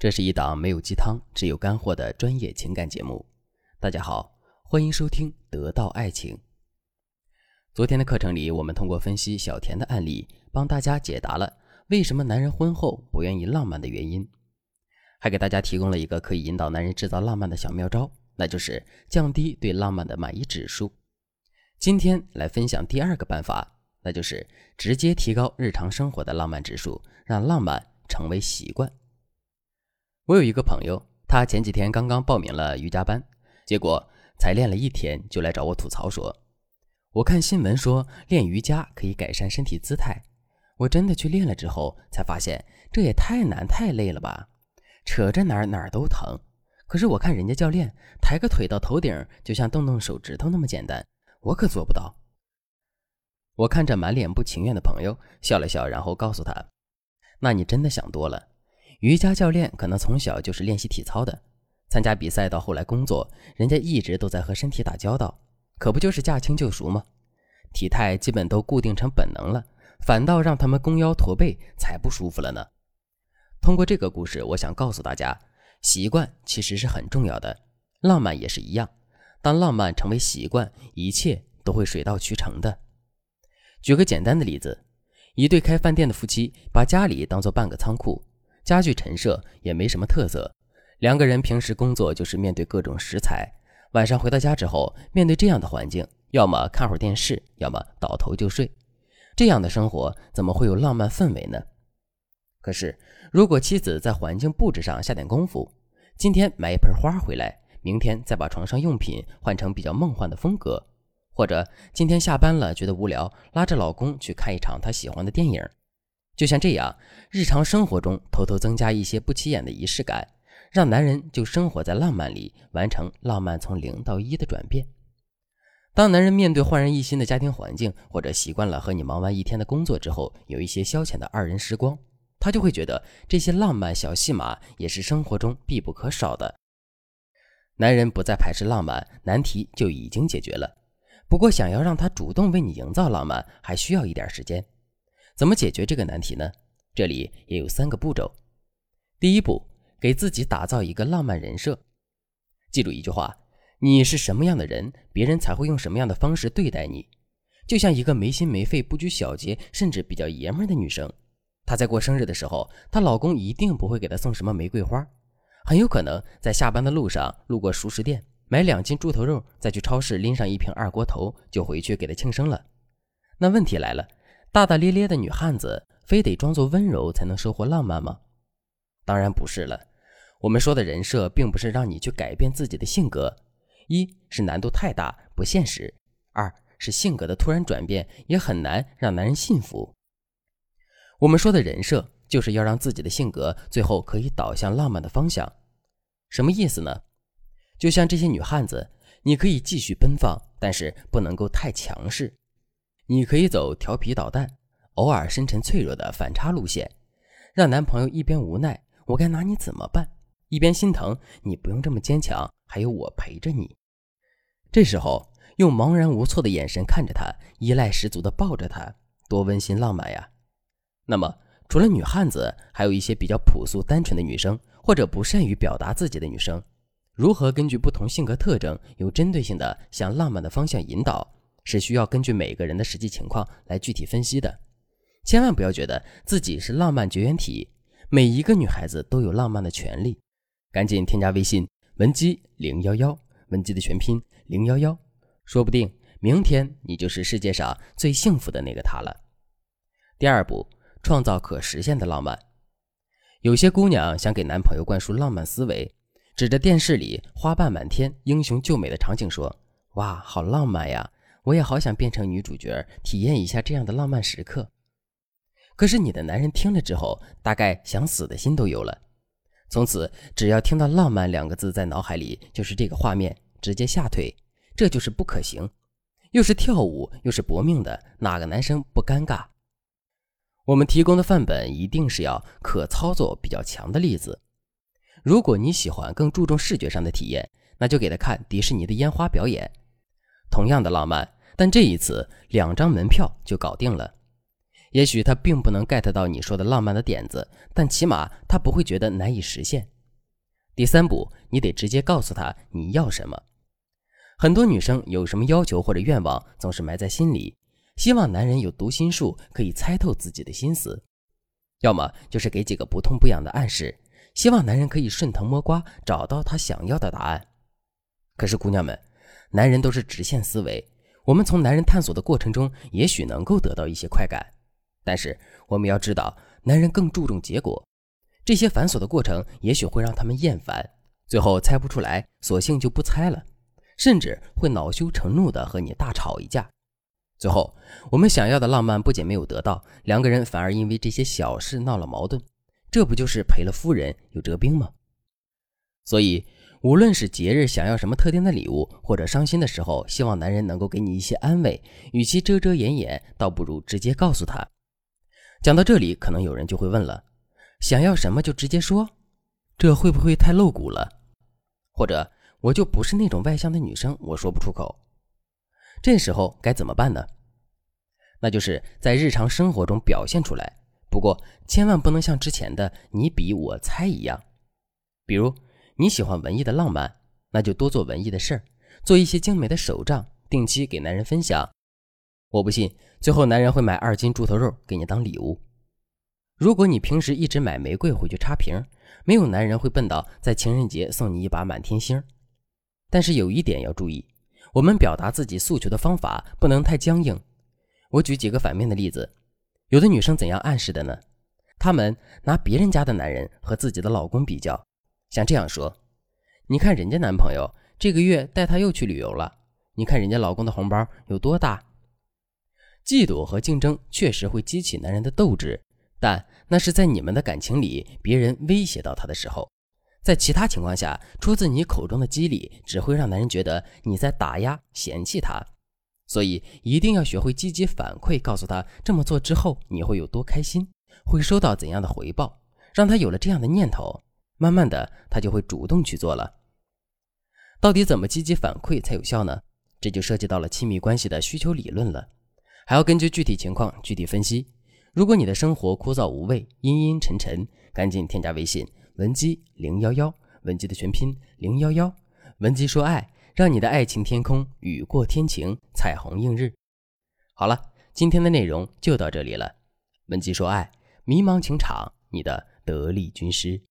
这是一档没有鸡汤，只有干货的专业情感节目。大家好，欢迎收听《得到爱情》。昨天的课程里，我们通过分析小田的案例，帮大家解答了为什么男人婚后不愿意浪漫的原因，还给大家提供了一个可以引导男人制造浪漫的小妙招，那就是降低对浪漫的满意指数。今天来分享第二个办法，那就是直接提高日常生活的浪漫指数，让浪漫成为习惯。我有一个朋友，他前几天刚刚报名了瑜伽班，结果才练了一天就来找我吐槽说：“我看新闻说练瑜伽可以改善身体姿态，我真的去练了之后才发现这也太难太累了吧，扯着哪儿哪儿都疼。可是我看人家教练抬个腿到头顶，就像动动手指头那么简单，我可做不到。”我看着满脸不情愿的朋友，笑了笑，然后告诉他：“那你真的想多了。”瑜伽教练可能从小就是练习体操的，参加比赛到后来工作，人家一直都在和身体打交道，可不就是驾轻就熟吗？体态基本都固定成本能了，反倒让他们弓腰驼背才不舒服了呢。通过这个故事，我想告诉大家，习惯其实是很重要的，浪漫也是一样。当浪漫成为习惯，一切都会水到渠成的。举个简单的例子，一对开饭店的夫妻把家里当做半个仓库。家具陈设也没什么特色，两个人平时工作就是面对各种食材，晚上回到家之后，面对这样的环境，要么看会儿电视，要么倒头就睡。这样的生活怎么会有浪漫氛围呢？可是，如果妻子在环境布置上下点功夫，今天买一盆花回来，明天再把床上用品换成比较梦幻的风格，或者今天下班了觉得无聊，拉着老公去看一场他喜欢的电影。就像这样，日常生活中偷偷增加一些不起眼的仪式感，让男人就生活在浪漫里，完成浪漫从零到一的转变。当男人面对焕然一新的家庭环境，或者习惯了和你忙完一天的工作之后，有一些消遣的二人时光，他就会觉得这些浪漫小戏码也是生活中必不可少的。男人不再排斥浪漫，难题就已经解决了。不过，想要让他主动为你营造浪漫，还需要一点时间。怎么解决这个难题呢？这里也有三个步骤。第一步，给自己打造一个浪漫人设。记住一句话：你是什么样的人，别人才会用什么样的方式对待你。就像一个没心没肺、不拘小节，甚至比较爷们的女生，她在过生日的时候，她老公一定不会给她送什么玫瑰花，很有可能在下班的路上路过熟食店，买两斤猪头肉，再去超市拎上一瓶二锅头，就回去给她庆生了。那问题来了。大大咧咧的女汉子，非得装作温柔才能收获浪漫吗？当然不是了。我们说的人设，并不是让你去改变自己的性格，一是难度太大不现实，二是性格的突然转变也很难让男人信服。我们说的人设，就是要让自己的性格最后可以导向浪漫的方向。什么意思呢？就像这些女汉子，你可以继续奔放，但是不能够太强势。你可以走调皮捣蛋、偶尔深沉脆弱的反差路线，让男朋友一边无奈“我该拿你怎么办”，一边心疼“你不用这么坚强，还有我陪着你”。这时候用茫然无措的眼神看着他，依赖十足的抱着他，多温馨浪漫呀！那么，除了女汉子，还有一些比较朴素单纯的女生，或者不善于表达自己的女生，如何根据不同性格特征，有针对性的向浪漫的方向引导？是需要根据每个人的实际情况来具体分析的，千万不要觉得自己是浪漫绝缘体，每一个女孩子都有浪漫的权利。赶紧添加微信文姬零幺幺，文姬的全拼零幺幺，说不定明天你就是世界上最幸福的那个他了。第二步，创造可实现的浪漫。有些姑娘想给男朋友灌输浪漫思维，指着电视里花瓣满天、英雄救美的场景说：“哇，好浪漫呀！”我也好想变成女主角，体验一下这样的浪漫时刻。可是你的男人听了之后，大概想死的心都有了。从此，只要听到“浪漫”两个字在脑海里，就是这个画面，直接吓退。这就是不可行。又是跳舞，又是搏命的，哪个男生不尴尬？我们提供的范本一定是要可操作比较强的例子。如果你喜欢更注重视觉上的体验，那就给他看迪士尼的烟花表演。同样的浪漫，但这一次两张门票就搞定了。也许他并不能 get 到你说的浪漫的点子，但起码他不会觉得难以实现。第三步，你得直接告诉他你要什么。很多女生有什么要求或者愿望，总是埋在心里，希望男人有读心术，可以猜透自己的心思；要么就是给几个不痛不痒的暗示，希望男人可以顺藤摸瓜找到他想要的答案。可是，姑娘们，男人都是直线思维，我们从男人探索的过程中，也许能够得到一些快感，但是我们要知道，男人更注重结果。这些繁琐的过程也许会让他们厌烦，最后猜不出来，索性就不猜了，甚至会恼羞成怒的和你大吵一架。最后，我们想要的浪漫不仅没有得到，两个人反而因为这些小事闹了矛盾，这不就是赔了夫人又折兵吗？所以，无论是节日想要什么特定的礼物，或者伤心的时候希望男人能够给你一些安慰，与其遮遮掩掩，倒不如直接告诉他。讲到这里，可能有人就会问了。想要什么就直接说，这会不会太露骨了？或者我就不是那种外向的女生，我说不出口。这时候该怎么办呢？那就是在日常生活中表现出来，不过千万不能像之前的你比我猜一样。比如你喜欢文艺的浪漫，那就多做文艺的事儿，做一些精美的手账，定期给男人分享。我不信，最后男人会买二斤猪头肉给你当礼物。如果你平时一直买玫瑰回去插瓶，没有男人会笨到在情人节送你一把满天星。但是有一点要注意，我们表达自己诉求的方法不能太僵硬。我举几个反面的例子，有的女生怎样暗示的呢？她们拿别人家的男人和自己的老公比较，像这样说：“你看人家男朋友这个月带她又去旅游了，你看人家老公的红包有多大。”嫉妒和竞争确实会激起男人的斗志。但那是在你们的感情里，别人威胁到他的时候，在其他情况下，出自你口中的激励只会让男人觉得你在打压、嫌弃他。所以一定要学会积极反馈，告诉他这么做之后你会有多开心，会收到怎样的回报，让他有了这样的念头，慢慢的他就会主动去做了。到底怎么积极反馈才有效呢？这就涉及到了亲密关系的需求理论了，还要根据具体情况具体分析。如果你的生活枯燥无味、阴阴沉沉，赶紧添加微信文姬零幺幺，文姬的全拼零幺幺，文姬说爱，让你的爱情天空雨过天晴，彩虹映日。好了，今天的内容就到这里了。文姬说爱，迷茫情场，你的得力军师。